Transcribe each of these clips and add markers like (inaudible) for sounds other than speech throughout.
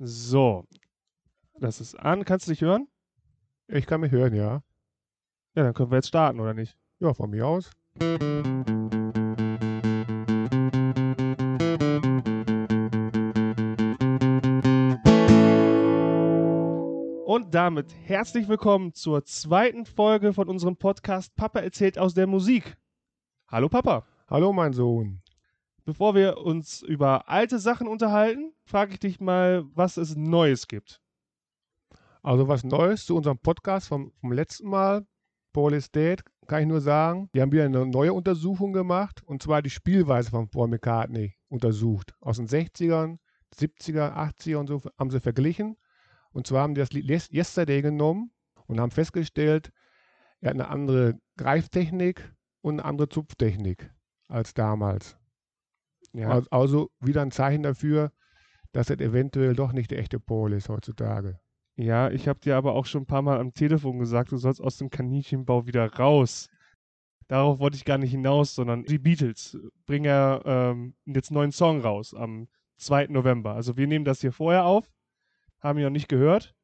So, das ist an. Kannst du dich hören? Ich kann mich hören, ja. Ja, dann können wir jetzt starten, oder nicht? Ja, von mir aus. Und damit herzlich willkommen zur zweiten Folge von unserem Podcast Papa erzählt aus der Musik. Hallo Papa. Hallo, mein Sohn. Bevor wir uns über alte Sachen unterhalten, frage ich dich mal, was es Neues gibt. Also was Neues zu unserem Podcast vom, vom letzten Mal. Is Dead, kann ich nur sagen. Wir haben wieder eine neue Untersuchung gemacht und zwar die Spielweise von Paul McCartney untersucht. Aus den 60ern, 70er, 80er und so haben sie verglichen. Und zwar haben die das Lied Yesterday genommen und haben festgestellt, er hat eine andere Greiftechnik und eine andere Zupftechnik als damals. Ja. Also wieder ein Zeichen dafür, dass es eventuell doch nicht der echte Paul ist heutzutage. Ja, ich habe dir aber auch schon ein paar Mal am Telefon gesagt, du sollst aus dem Kaninchenbau wieder raus. Darauf wollte ich gar nicht hinaus, sondern die Beatles bringen ja ähm, jetzt einen neuen Song raus am 2. November. Also wir nehmen das hier vorher auf, haben ihn noch nicht gehört.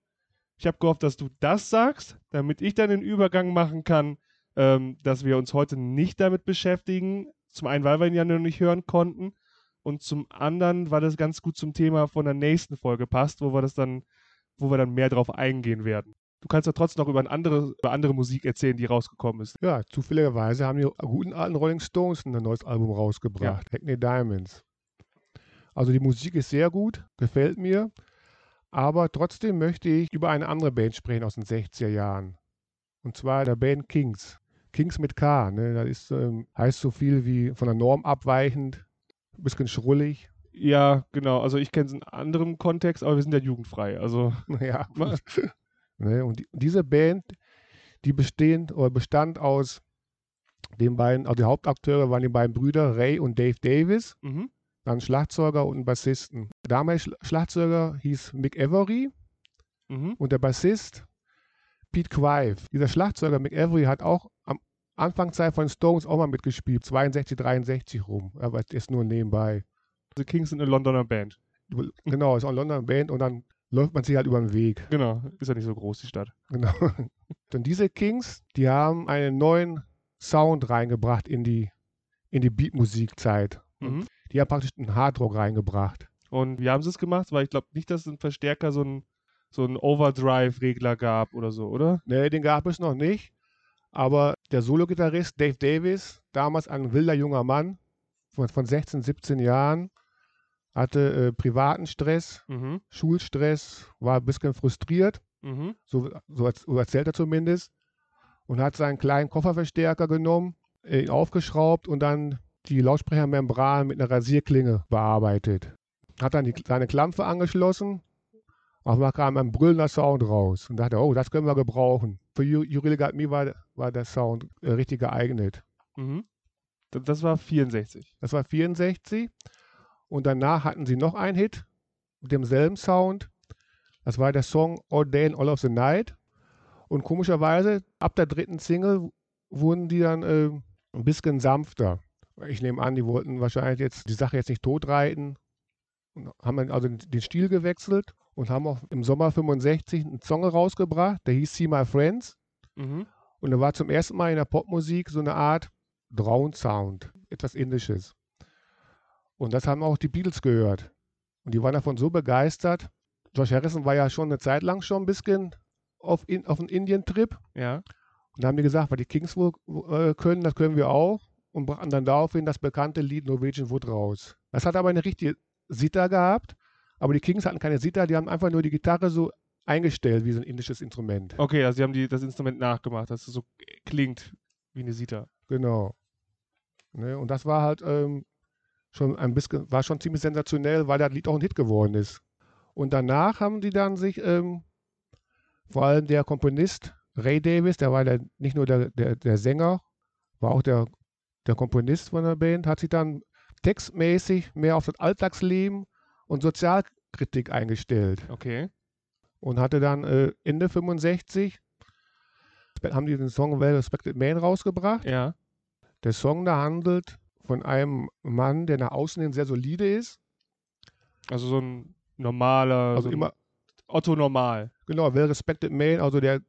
Ich habe gehofft, dass du das sagst, damit ich dann den Übergang machen kann, ähm, dass wir uns heute nicht damit beschäftigen. Zum einen, weil wir ihn ja noch nicht hören konnten und zum anderen, weil das ganz gut zum Thema von der nächsten Folge passt, wo wir das dann, wo wir dann mehr drauf eingehen werden. Du kannst ja trotzdem noch über, eine andere, über andere Musik erzählen, die rausgekommen ist. Ja, zufälligerweise haben die guten alten Rolling Stones ein neues Album rausgebracht, Hackney Diamonds. Also die Musik ist sehr gut, gefällt mir, aber trotzdem möchte ich über eine andere Band sprechen aus den 60er Jahren. Und zwar der Band Kings. Kings mit K, ne? das ist, ähm, heißt so viel wie von der Norm abweichend, ein bisschen schrullig. Ja, genau. Also ich kenne es in anderem Kontext, aber wir sind ja jugendfrei. Also (laughs) Ja. (laughs) ne? Und die, diese Band, die bestehen oder bestand aus den beiden, also die Hauptakteure waren die beiden Brüder Ray und Dave Davis, mhm. dann Schlagzeuger und Bassisten. Der damalige Schla- Schlagzeuger hieß Mick Avery Mhm. und der Bassist Pete Clive. Dieser Schlagzeuger Mick Avery hat auch Anfangszeit von Stones auch mal mitgespielt, 62, 63 rum, aber ist nur nebenbei. The Kings sind eine Londoner Band. Genau, ist auch eine London Band und dann läuft man sich halt über den Weg. Genau, ist ja nicht so groß, die Stadt. Genau. (laughs) Und diese Kings, die haben einen neuen Sound reingebracht in die, in die Beatmusikzeit. Mhm. Die haben praktisch einen Hardrock reingebracht. Und wie haben sie es gemacht? Weil ich glaube nicht, dass es ein Verstärker so ein, so ein Overdrive-Regler gab oder so, oder? Ne, den gab es noch nicht. Aber der Solo-Gitarrist Dave Davis, damals ein wilder junger Mann von, von 16, 17 Jahren, hatte äh, privaten Stress, Mhm. Schulstress, war ein bisschen frustriert. Mhm. so, so, so erzählt er zumindest, und hat seinen kleinen Kofferverstärker genommen, äh, ihn aufgeschraubt und dann die Lautsprechermembran mit einer Rasierklinge bearbeitet. Hat dann die, seine Klampe angeschlossen, auf einmal kam ein brüllender Sound raus und dachte, oh, das können wir gebrauchen. Für You, you Really Got Me war, war der Sound äh, richtig geeignet. Mhm. Das war 64. Das war 64 und danach hatten sie noch einen Hit mit demselben Sound. Das war der Song All Day and All of the Night. Und komischerweise, ab der dritten Single wurden die dann äh, ein bisschen sanfter. Ich nehme an, die wollten wahrscheinlich jetzt die Sache jetzt nicht totreiten. Und haben dann also den- den Stil gewechselt und haben auch im Sommer 65 einen Song rausgebracht, der hieß See My Friends. Mhm. Und da war zum ersten Mal in der Popmusik so eine Art Drown-Sound, etwas Indisches. Und das haben auch die Beatles gehört. Und die waren davon so begeistert. George Harrison war ja schon eine Zeit lang schon ein bisschen auf, in, auf einem Indien-Trip. Ja. Und da haben die gesagt, was die Kings wohl äh, können, das können wir auch. Und brachten dann daraufhin das bekannte Lied Norwegian Wood raus. Das hat aber eine richtige Sitar gehabt. Aber die Kings hatten keine Sitar, die haben einfach nur die Gitarre so eingestellt wie so ein indisches Instrument. Okay, also sie haben die, das Instrument nachgemacht, dass es so klingt wie eine Sita. Genau. Ne, und das war halt ähm, schon ein bisschen, war schon ziemlich sensationell, weil das Lied auch ein Hit geworden ist. Und danach haben die dann sich, ähm, vor allem der Komponist Ray Davis, der war der, nicht nur der, der, der Sänger, war auch der, der Komponist von der Band, hat sich dann textmäßig mehr auf das Alltagsleben und Sozialkritik eingestellt Okay. Und hatte dann äh, Ende 65 haben die den Song Well Respected Man rausgebracht. Ja. Der Song da handelt von einem Mann, der nach außen hin sehr solide ist, Also so ein normaler, Also so immer, Otto normal. genau, well-respected man, also der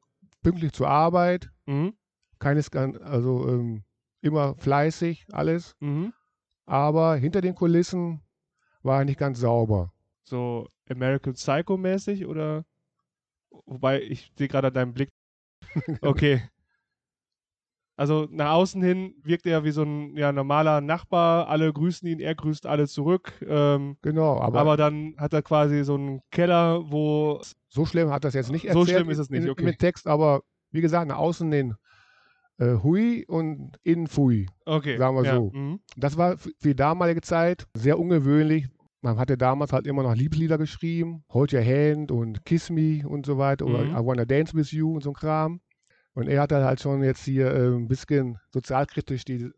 pünktlich zur Arbeit, Mhm. keines, also ähm, immer fleißig, alles. Mhm. Aber hinter den Kulissen war er nicht ganz sauber. So American Psycho mäßig oder? Wobei, ich sehe gerade an deinem Blick. (laughs) Okay. Also nach außen hin wirkt er wie so ein ja, normaler Nachbar. Alle grüßen ihn, er grüßt alle zurück. Ähm, Genau, aber, aber, dann hat er quasi so einen Keller, wo. so schlimm hat das jetzt nicht So erzählt schlimm ist es nicht, in, okay. mit Text, aber wie gesagt, nach außen hin äh, Hui und innen Fui. Okay. Sagen wir ja, so. mhm. Das war für die damalige Zeit sehr ungewöhnlich. Man hatte damals halt immer noch Liebeslieder geschrieben, Hold Your Hand und Kiss Me und so weiter oder Mhm. I Wanna Dance With You und so ein Kram. Und er hat dann halt schon jetzt hier äh, ein bisschen sozialkritisch die,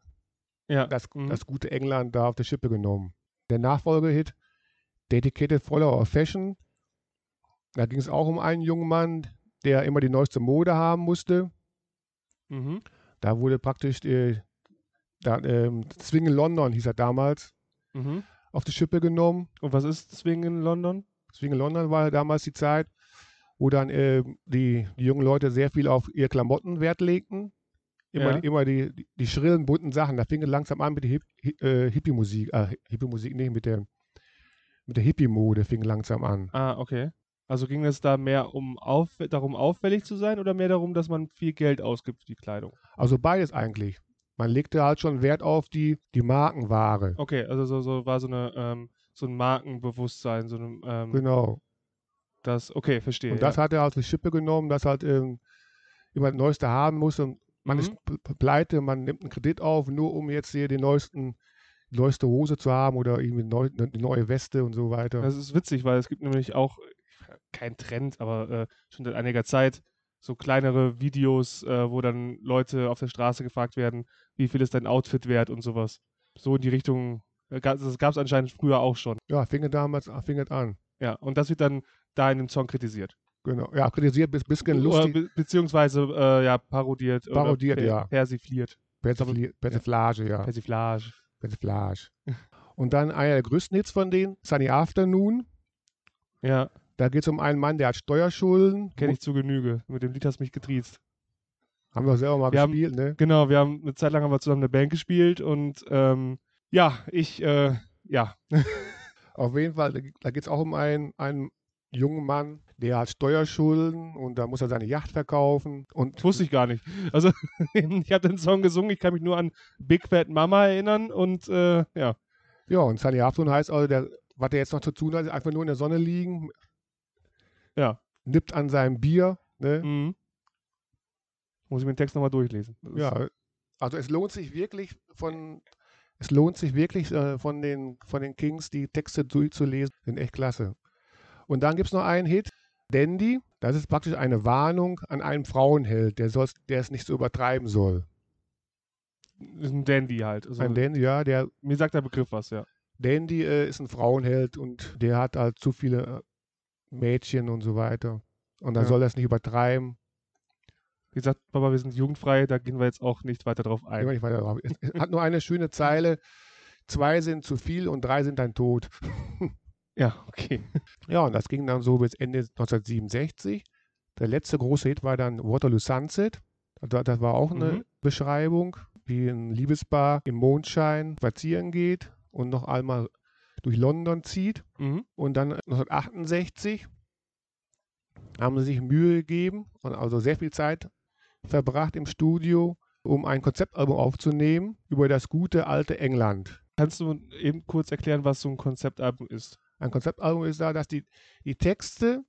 Ja. das, mhm. das gute England da auf die Schippe genommen. Der Nachfolgehit, Dedicated Follower of Fashion, da ging es auch um einen jungen Mann, der immer die neueste Mode haben musste. Mhm. Da wurde praktisch, äh, da, Swing in London hieß er damals, Mhm. Auf die Schippe genommen. Und was ist Swing in London? Swing in London war damals die Zeit, wo dann äh, die, die jungen Leute sehr viel auf ihre Klamotten Wert legten. Immer, Ja. die, immer die, die, die schrillen, bunten Sachen. Da fing es langsam an mit der Hip, Hi- äh, Hippie-Musik. Äh, Hippie-Musik, nicht mit der, mit der Hippie-Mode fing langsam an. Ah, okay. Also ging es da mehr um auf, darum, auffällig zu sein oder mehr darum, dass man viel Geld ausgibt für die Kleidung? Also beides eigentlich. Man legte halt schon Wert auf die, die Markenware. Okay, also so, so war so eine ähm, so ein Markenbewusstsein, so ein ähm, Genau. das, okay, verstehe. Und das ja. hat er auf die Schippe genommen, dass halt ähm, immer das Neueste haben muss. Und man Mhm. ist pleite, man nimmt einen Kredit auf, nur um jetzt hier die neuesten, die neueste Hose zu haben oder irgendwie neu, eine neue Weste und so weiter. Das ist witzig, weil es gibt nämlich auch kein Trend, aber äh, schon seit einiger Zeit so kleinere Videos, äh, wo dann Leute auf der Straße gefragt werden, wie viel ist dein Outfit wert und sowas. So in die Richtung, äh, das gab es anscheinend früher auch schon. Ja, fing damals fing es an. Ja, und das wird dann da in dem Song kritisiert. Genau. Ja, kritisiert bis bisschen lustig, be beziehungsweise äh, ja, parodiert. Parodiert, per ja. Persifliert. Persifli- Persiflage, ja. Persiflage. Persiflage. (laughs) Und dann einer der größten Hits von denen, Sunny Afternoon. Ja, Da geht es um einen Mann, der hat Steuerschulden. kenne ich zu Genüge. Mit dem Lied hast du mich getriezt. Haben wir selber mal Wir haben- gespielt, ne? Genau, wir haben eine Zeit lang haben wir zusammen eine Band gespielt und ähm, ja, ich, äh, ja, (laughs) Auf jeden Fall, da, geht es auch um einen, einen jungen Mann, der hat Steuerschulden und da muss er seine Yacht verkaufen. Und das wusste ich gar nicht. Also (laughs) ich habe den Song gesungen, ich kann mich nur an Big Fat Mama erinnern und äh, ja, ja, und Sunny Afternoon heißt also, der, was er jetzt noch zu tun hat, ist einfach nur in der Sonne liegen, ja. nippt an seinem Bier. Ne? Mhm. Muss ich mir den Text nochmal durchlesen. Ja, also es lohnt sich wirklich von, es lohnt sich wirklich äh, von, den, von den Kings die Texte durchzulesen, sind echt klasse. Und dann gibt es noch einen Hit, Dandy, das ist praktisch eine Warnung an einen Frauenheld, der, soll's- der es nicht so übertreiben soll. ist ein Dandy halt. Also, Ein Dandy, ja, der mir sagt der Begriff was, ja. Dandy äh, ist ein Frauenheld und der hat halt zu viele Mädchen und so weiter. Und dann Ja. soll es nicht übertreiben. Wie gesagt, Papa, wir sind jugendfrei, da gehen wir jetzt auch nicht weiter drauf Gehen ein. wir nicht weiter drauf. Es, (laughs) hat nur eine schöne Zeile. Zwei sind zu viel und drei sind ein Tod. (laughs) Ja, okay. (laughs) Ja, und das ging dann so bis Ende 1967. Der letzte große Hit war dann Waterloo Sunset. Das, das war auch eine Mhm. Beschreibung, wie ein Liebespaar im Mondschein spazieren geht und noch einmal durch London zieht. Mhm. Und dann 1968 haben sie sich Mühe gegeben und also sehr viel Zeit verbracht im Studio, um ein Konzeptalbum aufzunehmen über das gute alte England. Kannst du eben kurz erklären, was so ein Konzeptalbum ist? Ein Konzeptalbum ist da, dass die, die Texte,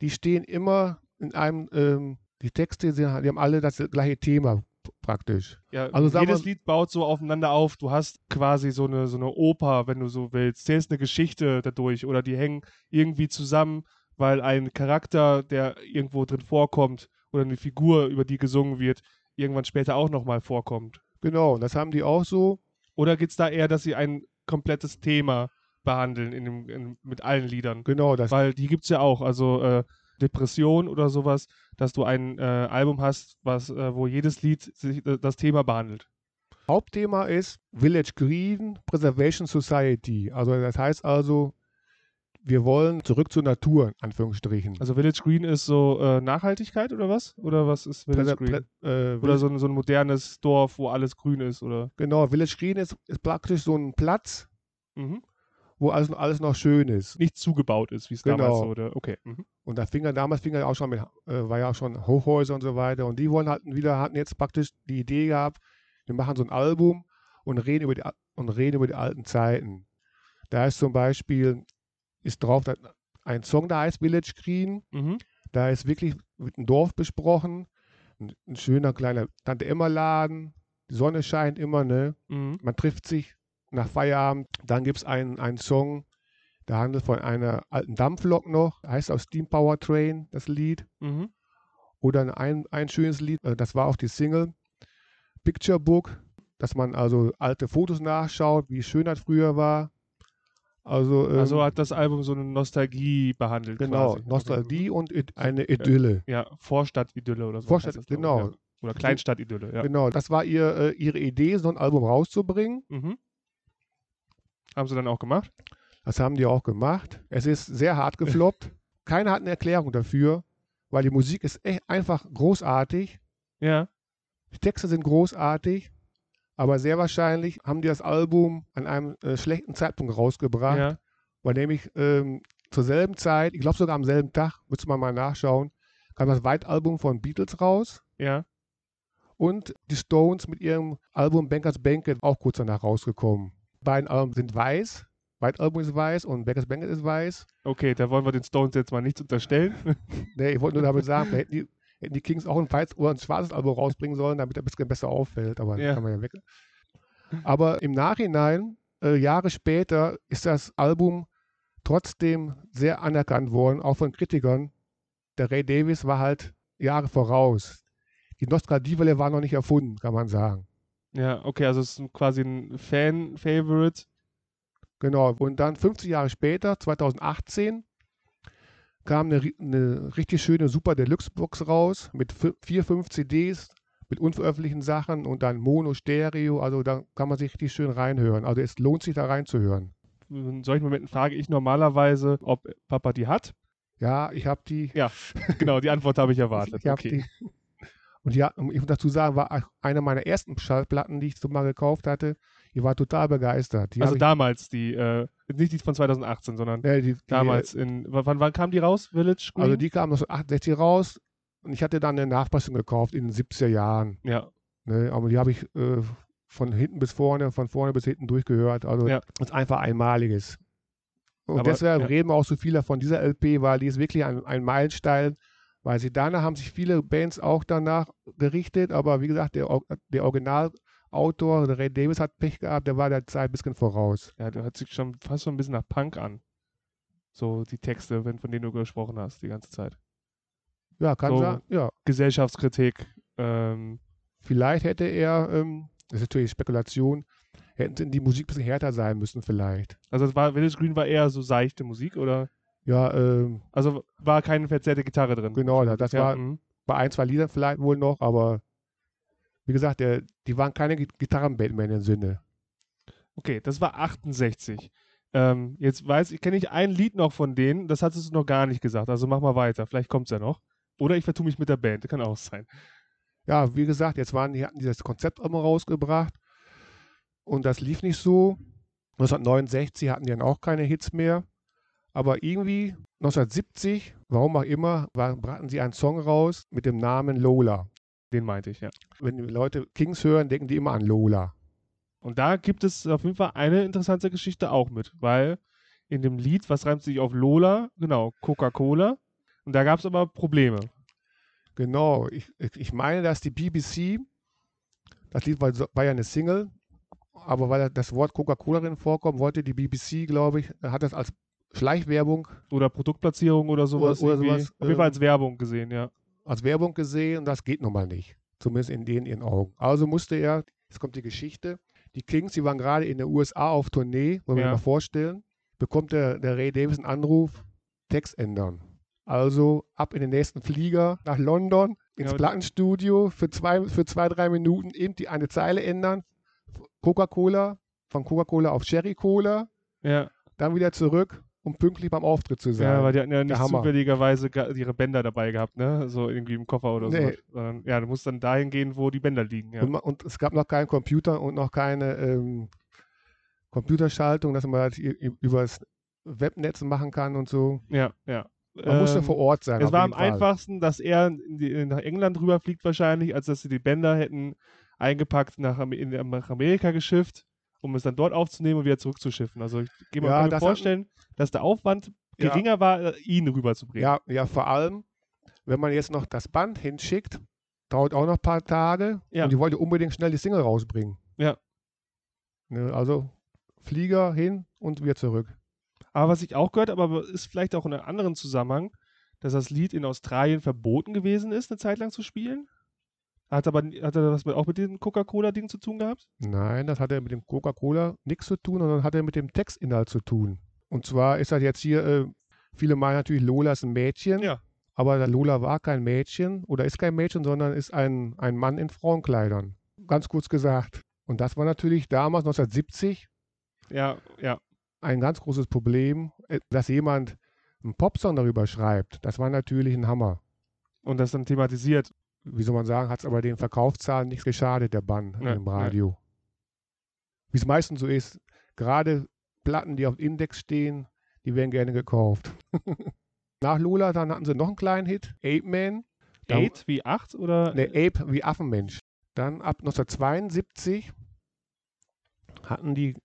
die stehen immer in einem, ähm, die Texte, die haben alle das gleiche Thema praktisch. Ja, Also jedes wir- Lied baut so aufeinander auf. Du hast quasi so eine, so eine Oper, wenn du so willst. Zählst eine Geschichte dadurch oder die hängen irgendwie zusammen, weil ein Charakter, der irgendwo drin vorkommt oder eine Figur, über die gesungen wird, irgendwann später auch nochmal vorkommt. Genau, das haben die auch so. Oder geht es da eher, dass sie ein komplettes Thema behandeln in dem, in, mit allen Liedern? Genau, das Weil die gibt es ja auch, also äh, Depression oder sowas, dass du ein äh, Album hast, was, äh, wo jedes Lied sich, äh, das Thema behandelt. Hauptthema ist Village Green Preservation Society. Also das heißt also, wir wollen zurück zur Natur, in Anführungsstrichen. Also Village Green ist so äh, Nachhaltigkeit oder was? Oder was ist Village Green? äh, Oder so ein, so ein modernes Dorf, wo alles grün ist, oder? Genau, Village Green ist, ist praktisch so ein Platz, Mhm. Wo alles, alles noch schön ist. Nicht zugebaut ist, wie es damals Genau. so, oder? Okay. Mhm. Und da fing er, damals fing er auch schon mit, äh, war ja auch schon Hochhäuser und so weiter. Und die wollen hatten wieder, hatten jetzt praktisch die Idee gehabt, wir machen so ein Album und reden über die, und reden über die alten Zeiten. Da ist zum Beispiel, ist drauf ein Song, der heißt Village Green. Mhm. Da ist wirklich ein Dorf besprochen. Ein, ein schöner kleiner Tante-Emma-Laden. Die Sonne scheint immer, ne? Mhm. Man trifft sich nach Feierabend. Dann gibt es einen, einen Song, der handelt von einer alten Dampflok noch. Heißt auch Steam Power Train, das Lied. Mhm. Oder ein, ein schönes Lied, äh, das war auch die Single. Picture Book, dass man also alte Fotos nachschaut, wie schön das früher war. Also, ähm, Also hat das Album so eine Nostalgie behandelt. genau, quasi. Nostalgie und Id- eine Idylle. Ja, Vorstadt-Idylle oder so. Vorstadt, genau, Ja. Oder Kleinstadt-Idylle, ja. genau. Das war ihr, äh, ihre Idee, so ein Album rauszubringen. Mhm. Haben sie dann auch gemacht? Das haben die auch gemacht. Es ist sehr hart gefloppt. (laughs) Keiner hat eine Erklärung dafür, weil die Musik ist echt einfach großartig. Ja. Die Texte sind großartig, aber sehr wahrscheinlich haben die das Album an einem äh, schlechten Zeitpunkt rausgebracht, Ja. weil nämlich ähm, zur selben Zeit, ich glaube sogar am selben Tag, müsste man mal nachschauen, kam das White-Album von Beatles raus Ja. und die Stones mit ihrem Album Bankers Banquet auch kurz danach rausgekommen. Beiden Alben sind weiß, White-Album ist weiß und Bankers Banquet ist weiß. Okay, da wollen wir den Stones jetzt mal nichts unterstellen. (laughs) Nee, ich wollte nur damit (laughs) sagen, da hätten die, hätten die Kings auch ein weiß oder ein schwarzes Album rausbringen sollen, damit er ein bisschen besser auffällt, aber Ja. kann man ja weg. Aber im Nachhinein, äh, Jahre später, ist das Album trotzdem sehr anerkannt worden, auch von Kritikern. Der Ray Davis war halt Jahre voraus. Die Nostalgiewelle war noch nicht erfunden, kann man sagen. Ja, okay, also es ist quasi ein Fan-Favorite. Genau. Und dann 50 Jahre später, 2018, kam eine, eine richtig schöne Super Deluxe-Box raus mit vier, fünf CDs mit unveröffentlichten Sachen und dann Mono, Stereo. Also da kann man sich richtig schön reinhören. Also es lohnt sich da reinzuhören. In solchen Momenten frage ich normalerweise, ob Papa die hat. Ja, ich habe die. Ja, genau, die Antwort habe ich erwartet. Ich okay. die. Und ja, um- ich muss dazu sagen, war eine meiner ersten Schallplatten, die ich so mal gekauft hatte. Ich war total begeistert. Die Also damals die, äh, nicht die von 2018, sondern äh, die, die, damals in, wann, wann kam die raus, Village Green? Also die kam 1968 raus und ich hatte dann eine Nachpassung gekauft in den 70er Jahren. ja, Ne? Aber die habe ich äh, von hinten bis vorne, von vorne bis hinten durchgehört. Also Ja. das ist einfach einmaliges. Und Aber, deshalb ja. reden wir auch so viel von dieser LP, weil die ist wirklich ein, ein Meilenstein. Weil sie danach haben sich viele Bands auch danach gerichtet, aber wie gesagt, der, der Originalautor, der Ray Davis, hat Pech gehabt, der war der Zeit ein bisschen voraus. ja, der hört sich schon fast so ein bisschen nach Punk an. So die Texte, wenn, von denen du gesprochen hast, die ganze Zeit. Ja, kann So. sein. Ja, Gesellschaftskritik, ähm, vielleicht hätte er, ähm, das ist natürlich Spekulation, hätten die Musik ein bisschen härter sein müssen, vielleicht. also es war, Village Green war eher so seichte Musik, oder? Ja, ähm, Also war keine verzerrte Gitarre drin. Genau, das ja, war- mhm. bei ein, zwei Liedern vielleicht wohl noch, aber wie gesagt, der, die waren keine Gi- Gitarrenband mehr in dem Sinne. Okay, das war 68. Ähm, jetzt weiß ich, kenne ich ein Lied noch von denen, das hattest du noch gar nicht gesagt, also mach mal weiter, vielleicht kommt es ja noch. Oder ich vertue mich mit der Band, das kann auch sein. Ja, wie gesagt, jetzt waren die hatten dieses Konzeptalbum rausgebracht und das lief nicht so. 1969 hatten die dann auch keine Hits mehr. Aber irgendwie 1970, warum auch immer, war, brachten sie einen Song raus mit dem Namen Lola. Den meinte ich, ja. Wenn die Leute Kings hören, denken die immer an Lola. Und da gibt es auf jeden Fall eine interessante Geschichte auch mit, weil in dem Lied, was reimt sich auf Lola? Genau, Coca-Cola. Und da gab es aber Probleme. Genau, ich, ich meine, dass die BBC, das Lied war, war ja eine Single, aber weil das Wort Coca-Cola drin vorkommt, wollte die BBC, glaube ich, hat das als Schleichwerbung, Oder Produktplatzierung oder sowas. oder irgendwie. sowas, auf jeden Fall ähm, als Werbung gesehen, ja. als Werbung gesehen und das geht nun mal nicht. Zumindest in den ihren Augen. Also musste er, jetzt kommt die Geschichte, die Kings, die waren gerade in den USA auf Tournee, wollen wir Ja. mal vorstellen, bekommt der, der Ray Davis einen Anruf, Text ändern. Also ab in den nächsten Flieger nach London, ins Ja, Plattenstudio für zwei, für zwei, drei Minuten eben die eine Zeile ändern. Coca-Cola, von Coca-Cola auf Cherry Cola, Ja, dann wieder zurück um pünktlich beim Auftritt zu sein. Ja, weil die hatten ja nicht zufälligerweise ihre Bänder dabei gehabt, ne? So irgendwie im Koffer oder Nee. so. Ja, du musst dann dahin gehen, wo die Bänder liegen. Ja. Und, und es gab noch keinen Computer und noch keine ähm, Computerschaltung, dass man das i- i- übers Webnetz machen kann und so. ja, ja. Man musste Ähm, vor Ort sein. Es war am Fall. einfachsten, dass er die, nach England rüberfliegt wahrscheinlich, als dass sie die Bänder hätten eingepackt nach, in, nach Amerika geschifft, um es dann dort aufzunehmen und wieder zurückzuschiffen. Also ich gehe mal Ja, mir das vorstellen, dass der Aufwand Ja. geringer war, äh, ihn rüberzubringen. Ja, ja, vor allem, wenn man jetzt noch das Band hinschickt, dauert auch noch ein paar Tage. Ja. Und die wollte unbedingt schnell die Single rausbringen. Ja. Ne, also Flieger hin und wieder zurück. Aber was ich auch gehört habe, aber ist vielleicht auch in einem anderen Zusammenhang, dass das Lied in Australien verboten gewesen ist, eine Zeit lang zu spielen. Hat aber hat er das auch mit dem Coca-Cola-Ding zu tun gehabt? Nein, das hat er mit dem Coca-Cola nichts zu tun, sondern hat er mit dem Textinhalt zu tun. Und zwar ist das jetzt hier, äh, viele meinen natürlich, Lola ist ein Mädchen. Ja. Aber Lola war kein Mädchen oder ist kein Mädchen, sondern ist ein, ein Mann in Frauenkleidern. Ganz kurz gesagt. Und das war natürlich damals, 1970, Ja, ja. ein ganz großes Problem, äh, dass jemand einen Popsong darüber schreibt. Das war natürlich ein Hammer. Und das dann thematisiert. Wie soll man sagen, hat es aber den Verkaufszahlen nichts geschadet, der Bann Nee, im. Radio. Wie es meistens so ist, gerade Platten, die auf Index stehen, die werden gerne gekauft. (laughs) Nach Lola, dann hatten sie noch einen kleinen Hit, Ape Man. Eight wie acht oder? Ne, Ape wie Affenmensch. Dann ab 1972 hatten die,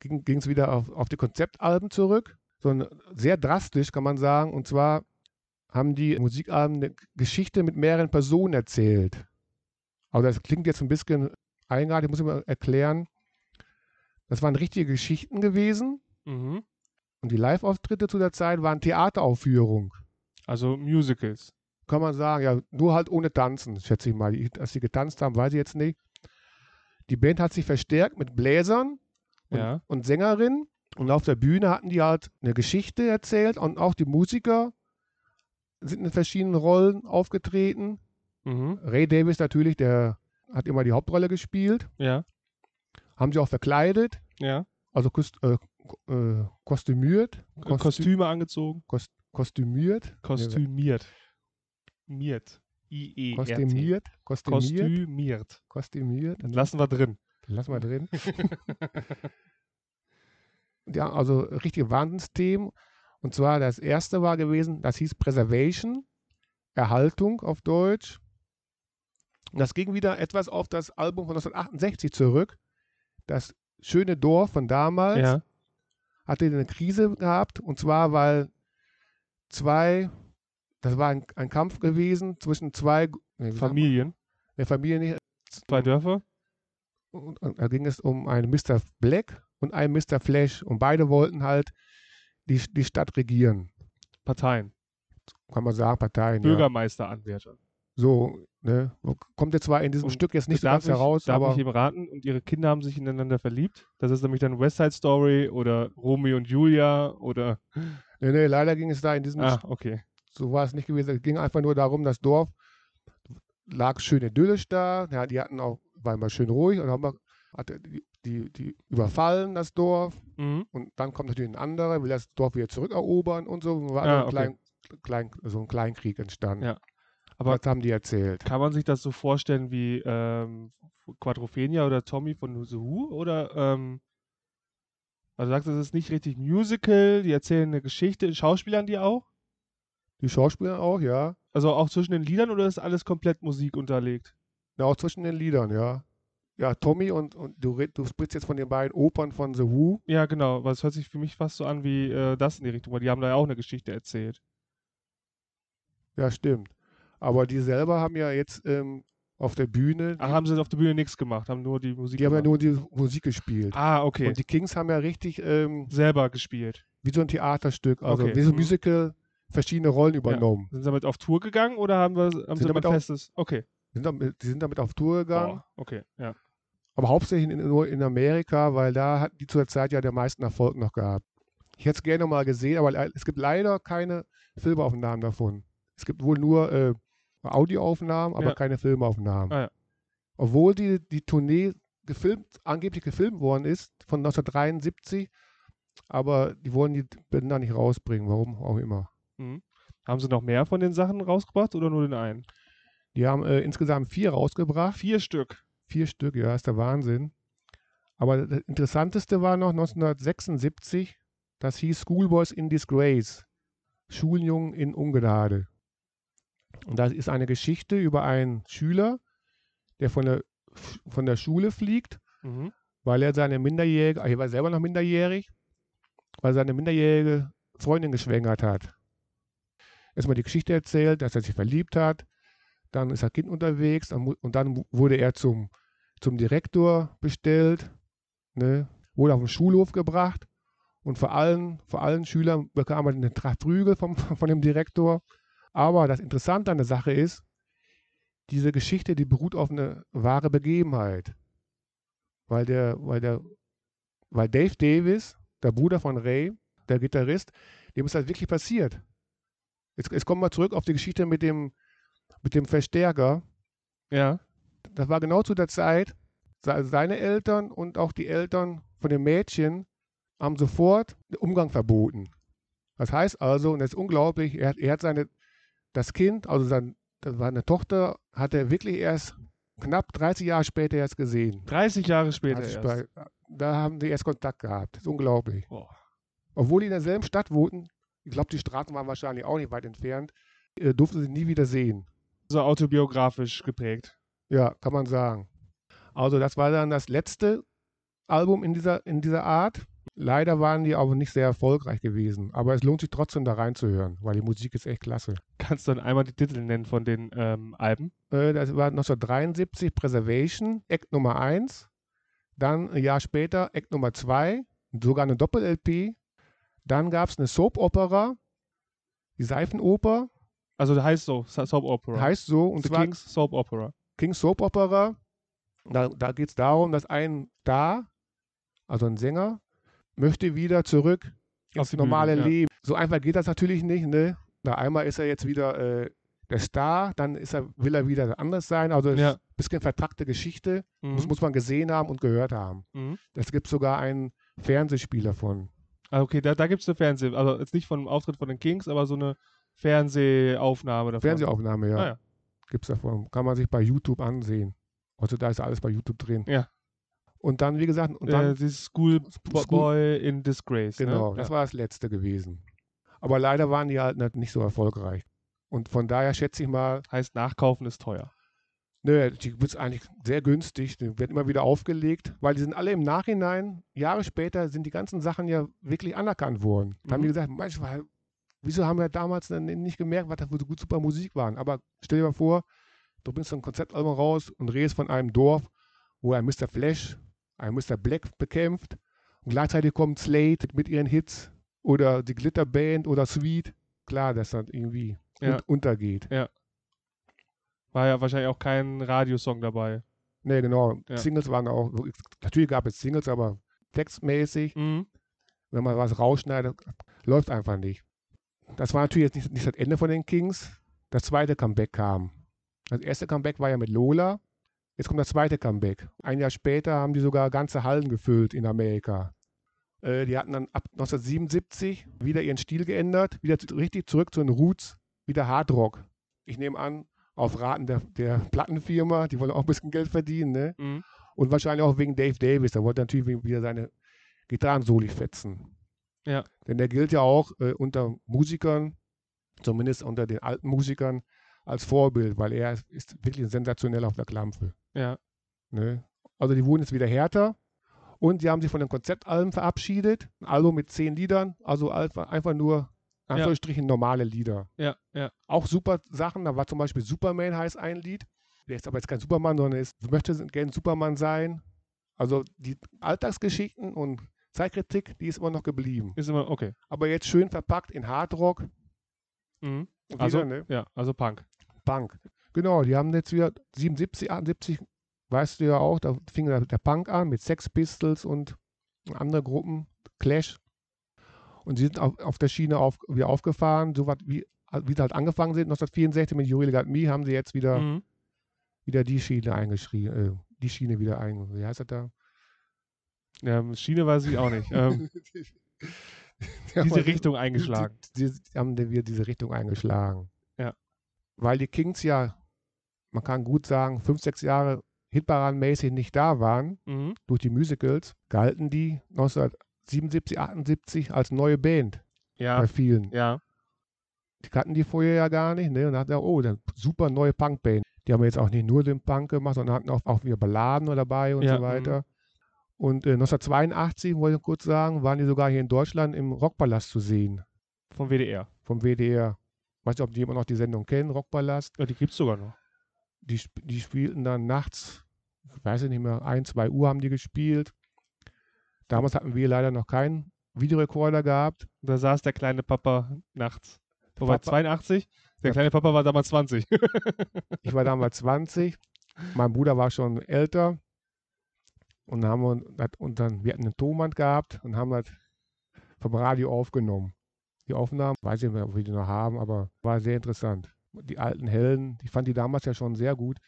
ging es wieder auf, auf die Konzeptalben zurück. So ein, sehr drastisch kann man sagen. Und zwar haben die Musikalben eine Geschichte mit mehreren Personen erzählt. Aber das klingt jetzt ein bisschen eigenartig, muss ich mal erklären. Das waren richtige Geschichten gewesen. Mhm. Und die Live-Auftritte zu der Zeit waren Theateraufführungen. Also Musicals. kann man sagen, ja, nur halt ohne Tanzen, schätze ich mal. Dass sie getanzt haben, weiß ich jetzt nicht. Die Band hat sich verstärkt mit Bläsern und, Ja. und Sängerinnen. Und auf der Bühne hatten die halt eine Geschichte erzählt und auch die Musiker sind in verschiedenen Rollen aufgetreten. Mhm. Ray Davis natürlich, der hat immer die Hauptrolle gespielt. Ja. Haben sie auch verkleidet, Ja. also kost, äh, äh, kostümiert. Kostü- Kostüme angezogen. Kost, kostümiert. Kostümiert. Miert. I-E-R-T. Kostümiert. Kostümiert. Kostümiert. Kostümiert. Dann lassen wir drin. Lass mal drin. (laughs) ja, also richtige Wahnsinnsthemen. Und zwar das erste war gewesen, das hieß Preservation, Erhaltung auf Deutsch. Das ging wieder etwas auf das Album von 1968 zurück. Das schöne Dorf von damals Ja. hatte eine Krise gehabt. Und zwar, weil zwei, das war ein, ein Kampf gewesen zwischen zwei? Familien. der Familie nicht, Zwei Dörfer. und, und da ging es um einen Mr. Black und einen Mr. Flash und beide wollten halt die, die Stadt regieren. Parteien. Kann man sagen, Parteien. Ja. So, ne? Kommt jetzt zwar in diesem Und Stück jetzt nicht so darf ganz ich, heraus, darf aber ich ihm raten, und ihre Kinder haben sich ineinander verliebt. Das ist nämlich dann West Side Story oder Romeo und Julia oder. (laughs) nee, nee, leider ging es da in diesem Ah, okay. so war es nicht gewesen. Es ging einfach nur darum, das Dorf lag schön idyllisch da. Ja, die hatten auch, war immer schön ruhig und haben wir, hatte die, die, die überfallen das Dorf Mhm. und dann kommt natürlich ein anderer, will das Dorf wieder zurückerobern und so. War Ah, ein okay. klein, klein, so ein Kleinkrieg entstanden. Ja. Aber das haben die erzählt. kann man sich das so vorstellen wie ähm, Quadrophenia oder Tommy von The Who? Oder, ähm, also du sagst, es ist nicht richtig Musical, die erzählen eine Geschichte, Schauspielern die auch? Die Schauspieler auch, ja. Also auch zwischen den Liedern oder ist alles komplett Musik unterlegt? Ja, auch zwischen den Liedern, ja. Ja, Tommy und, und du, du sprichst jetzt von den beiden Opern von The Who. Ja, genau, weil es hört sich für mich fast so an wie äh, das in die Richtung, weil die haben da ja auch eine Geschichte erzählt. Ja, stimmt. Aber die selber haben ja jetzt ähm, auf der Bühne, Ach, haben sie auf der Bühne nichts gemacht, haben nur die Musik die haben ja gemacht. nur die Musik gespielt. Ah, okay. Und die Kings haben ja richtig ähm, Selber gespielt. wie so ein Theaterstück, also Okay, wie so ein mhm. Musical, verschiedene Rollen übernommen. Sind sie damit auf Tour gegangen oder haben, wir, haben sie damit auf- festes? Okay. Die, sind damit, die sind damit auf Tour gegangen, Boah, okay, ja. aber hauptsächlich in, nur in Amerika, weil da hatten die zur Zeit ja den meisten Erfolg noch gehabt. Ich hätte es gerne mal gesehen, aber es gibt leider keine Filmaufnahmen davon. Es gibt wohl nur äh, Audioaufnahmen, aber Ja. keine Filmaufnahmen. Ah, ja. Obwohl die, die Tournee gefilmt, angeblich gefilmt worden ist von 1973 aber die wollen die Bänder nicht rausbringen, warum auch immer. Mhm. Haben sie noch mehr von den Sachen rausgebracht oder nur den einen? Die haben äh, insgesamt vier rausgebracht. Vier Stück. Vier Stück, ja, ist der Wahnsinn. Aber das Interessanteste war noch 1976, das hieß Schoolboys in Disgrace. Schuljungen in Ungnade. Und das ist eine Geschichte über einen Schüler, der von der, von der Schule fliegt, Mhm. weil er seine minderjährige, er war selber noch minderjährig, weil seine minderjährige Freundin geschwängert hat. Erstmal die Geschichte erzählt, dass er sich verliebt hat, dann ist das Kind unterwegs und dann wu- wurde er zum, zum Direktor bestellt, ne, wurde auf den Schulhof gebracht und vor allen, vor allen Schülern bekam er eine Tracht Prügel vom, (laughs) von dem Direktor. Aber das Interessante an der Sache ist, diese Geschichte, die beruht auf eine wahre Begebenheit. Weil der, weil der, weil Dave Davis, der Bruder von Ray, der Gitarrist, dem ist das wirklich passiert. Jetzt, jetzt kommen wir zurück auf die Geschichte mit dem, mit dem Verstärker. Ja. Das war genau zu der Zeit, se- seine Eltern und auch die Eltern von dem Mädchen haben sofort den Umgang verboten. Das heißt also, und das ist unglaublich, er, hat- er hat seine, das Kind, also sein, das war eine Tochter, hat er wirklich erst knapp 30 Jahre später erst gesehen. 30 Jahre später sich erst. da haben die erst Kontakt gehabt. Das ist unglaublich. Boah. Obwohl die in derselben Stadt wohnten, ich glaube, die Straßen waren wahrscheinlich auch nicht weit entfernt, äh, durften sie nie wieder sehen. So autobiografisch geprägt. Ja, kann man sagen. Also das war dann das letzte Album in dieser, in dieser Art. Leider waren die aber nicht sehr erfolgreich gewesen. Aber es lohnt sich trotzdem da reinzuhören, weil die Musik ist echt klasse. Kannst du dann einmal die Titel nennen von den ähm, Alben? Äh, das war 1973 Preservation, Act Nummer 1. Dann ein Jahr später Act Nummer 2, sogar eine Doppel-LP. Dann gab es eine Soap-Opera, die Seifenoper, Also der heißt so, Sa- Soap Opera. heißt so. Und The zwar King's Soap Opera. King's Soap Opera. Da, da geht es darum, dass ein Star, also ein Sänger, möchte wieder zurück Auf ins die Bühne, normale ja. Leben. So einfach geht das natürlich nicht. Ne? Na, einmal ist er jetzt wieder äh, der Star, dann ist er, will er wieder anders sein. Also Ja. ist ein bisschen vertrackte Geschichte. Mhm. Das muss man gesehen haben und gehört haben. Mhm. Es gibt sogar einen Fernsehspiel davon. Ah, okay, da, da gibt es eine Fernseh... Also jetzt nicht von einem Auftritt von den Kings, aber so eine Fernsehaufnahme davon. Fernsehaufnahme, ja. Ah, ja. Gibt es davon. Kann man sich bei YouTube ansehen. Also da ist alles bei YouTube drin. Ja. Und dann, wie gesagt, und dann äh, dieses School Bo- School- Boy in Disgrace. Genau, ne? das ja. war das letzte gewesen. Aber leider waren die halt nicht- so erfolgreich. Und von daher schätze ich mal, Heißt, nachkaufen ist teuer. nö, die wird eigentlich sehr günstig, die werden immer wieder aufgelegt, weil die sind alle im Nachhinein, Jahre später, sind die ganzen Sachen ja wirklich anerkannt worden. Da haben die Mhm. gesagt, manchmal, wieso haben wir damals dann nicht gemerkt, was da für so gut super Musik waren? Aber stell dir mal vor, du bringst so ein Konzeptalbum raus und redest von einem Dorf, wo ein Mr. Flash, ein Mr. Black bekämpft und gleichzeitig kommt Slate mit ihren Hits oder die Glitterband oder Sweet. Klar, dass das irgendwie Ja. un untergeht. War ja wahrscheinlich auch kein Radiosong dabei. Ne, genau. Ja. Singles waren auch, natürlich gab es Singles, aber textmäßig, Mhm. wenn man was rausschneidet, läuft einfach nicht. Das war natürlich jetzt nicht, nicht das Ende von den Kings. Das zweite Comeback kam. Das erste Comeback war ja mit Lola. Jetzt kommt das zweite Comeback. Ein Jahr später haben die sogar ganze Hallen gefüllt in Amerika. Äh, die hatten dann ab 1977 wieder ihren Stil geändert, wieder richtig zurück zu den Roots, wieder Hardrock. Ich nehme an, auf Raten der, der Plattenfirma, die wollen auch ein bisschen Geld verdienen, ne? Mhm. Und wahrscheinlich auch wegen Dave Davis. Da wollte natürlich wieder seine Gitarrensoli fetzen. Ja. Denn der gilt ja auch äh, unter Musikern, zumindest unter den alten Musikern, als Vorbild, weil er ist, wirklich sensationell auf der Klampfe. Ja. Ne? Also die wurden jetzt wieder härter und sie haben sich von den Konzeptalben verabschiedet. Ein Album mit zehn Liedern, also einfach, nur in Ja. Anführungsstrichen normale Lieder. Ja, ja. Auch super Sachen, da war zum Beispiel Superman heißt ein Lied. Der ist aber jetzt kein Superman, sondern ist, möchte gerne Superman sein. Also die Alltagsgeschichten und Zeitkritik, die ist immer noch geblieben. Ist immer, okay. Aber jetzt schön verpackt in Hardrock. Mhm. Wieder, Also, ne? ja, also Punk. Punk. Genau, die haben jetzt wieder 77, 78, weißt du ja auch, da fing der, Punk an mit Sex Pistols und andere Gruppen, Clash. Und sie sind auf, auf der Schiene auf, wieder aufgefahren, so was wie, wie sie halt angefangen sind, 1964 mit Really Got Me, haben sie jetzt wieder, Mhm. wieder die Schiene eingeschrieben, äh, die Schiene wieder ein, wie heißt das da? Ja, Schiene weiß ich auch nicht. ähm, (laughs) diese Richtung eingeschlagen. Die, die, haben wir diese Richtung eingeschlagen. Weil die Kings ja, man kann gut sagen, fünf, sechs Jahre hitparadenmäßig nicht da waren, Mhm. durch die Musicals, galten die 1977, 78 als neue Band Ja, bei vielen. ja. Die kannten die vorher ja gar nicht. Ne? Und dann hat er, oh, eine super neue Punkband. Die haben jetzt auch nicht nur den Punk gemacht, sondern hatten auch, auch wieder Balladen dabei und Ja, mhm. so weiter. Und äh, 1982, wollte ich kurz sagen, waren die sogar hier in Deutschland im Rockpalast zu sehen, Vom WDR. vom WDR. Weiß nicht, ob die immer noch die Sendung kennen, Rockpalast. Ja, die gibt's sogar noch. Die, die spielten dann nachts, ich weiß nicht mehr, 1, 2 Uhr haben die gespielt. Damals hatten wir leider noch keinen Videorekorder gehabt. Da saß der kleine Papa nachts. Wobei Papa- 82? Der kleine Papa war damals 20. (laughs) Ich war damals 20, mein Bruder war schon älter. Und dann haben wir und dann, wir hatten einen Tonband gehabt und haben das vom Radio aufgenommen. Die Aufnahmen, weiß ich nicht mehr, ob wir die noch haben, aber war sehr interessant. Die alten Helden, ich fand die damals ja schon sehr gut,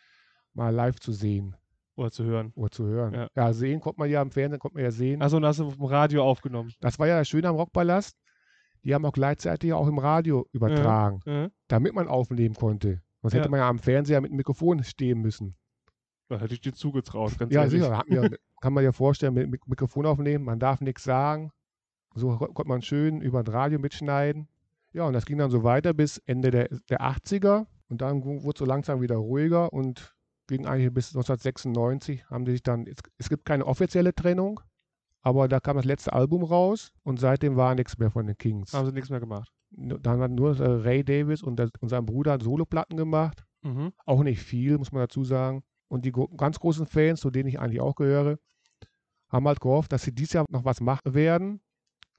mal live zu sehen Oder zu hören. oder zu hören. Ja. Ja, sehen konnte man ja im Fernsehen, konnte man ja sehen. Achso, und hast du vom Radio aufgenommen. Das war ja das Schöne am Rockpalast. Die haben auch gleichzeitig auch im Radio übertragen, Mhm. damit man aufnehmen konnte. Sonst Ja. hätte man ja am Fernseher mit dem Mikrofon stehen müssen. Da hätte ich dir zugetraut, ganz Ja, ehrlich. sicher. Hat mir, kann man ja vorstellen, mit Mik- Mikrofon aufnehmen, man darf nichts sagen. So ko- konnte man schön über das Radio mitschneiden. Ja, und das ging dann so weiter bis Ende der, der 80er. Und dann wurde es so langsam wieder ruhiger und ging eigentlich bis 1996 haben die sich dann, es, es gibt keine offizielle Trennung, aber da kam das letzte Album raus und seitdem war nichts mehr von den Kings. Haben sie nichts mehr gemacht. Dann hat nur äh, Ray Davis und, der, und sein Bruder Soloplatten gemacht. Mhm. Auch nicht viel, muss man dazu sagen. Und die ganz großen Fans, zu denen ich eigentlich auch gehöre, haben halt gehofft, dass sie dieses Jahr noch was machen werden,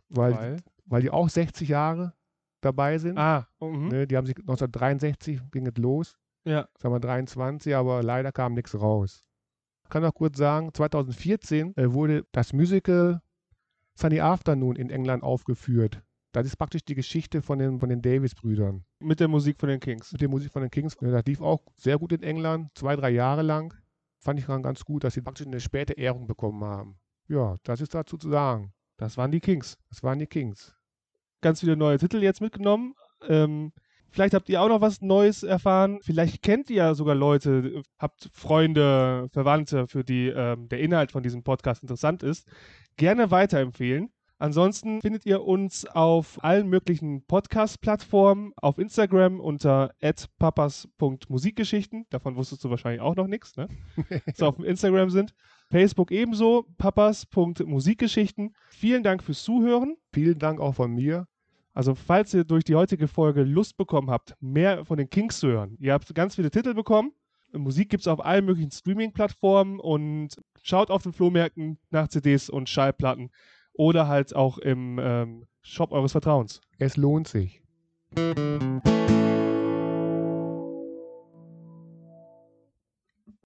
weil, Weil? weil die auch 60 Jahre dabei sind. Ah, mhm. Ne, die haben sich 1963 ging es los, ja. sagen wir 23, aber leider kam nichts raus. Ich kann noch kurz sagen, 2014 äh, wurde das Musical Sunny Afternoon in England aufgeführt. Das ist praktisch die Geschichte von den, von den Davis-Brüdern. Mit der Musik von den Kings. mit der Musik von den Kings. Ja, Das lief auch sehr gut in England, zwei, drei Jahre lang. Fand ich ganz gut, dass sie praktisch eine späte Ehrung bekommen haben. Ja, das ist dazu zu sagen. Das waren die Kings. Das waren die Kings. Ganz viele neue Titel jetzt mitgenommen. Ähm, vielleicht habt ihr auch noch was Neues erfahren. Vielleicht kennt ihr ja sogar Leute, habt Freunde, Verwandte, für die ähm, der Inhalt von diesem Podcast interessant ist. Gerne weiterempfehlen. Ansonsten findet ihr uns auf allen möglichen Podcast-Plattformen, auf Instagram unter papas.musikgeschichten. Davon wusstest du wahrscheinlich auch noch nichts, ne? (laughs) Dass wir auf dem Instagram sind. Facebook ebenso, papas.musikgeschichten. Vielen Dank fürs Zuhören. Vielen Dank auch von mir. Also, falls ihr durch die heutige Folge Lust bekommen habt, mehr von den Kings zu hören, ihr habt ganz viele Titel bekommen. Musik gibt es auf allen möglichen Streaming-Plattformen und schaut auf den Flohmärkten nach CDs und Schallplatten oder halt auch im ähm, Shop eures Vertrauens. Es lohnt sich. Musik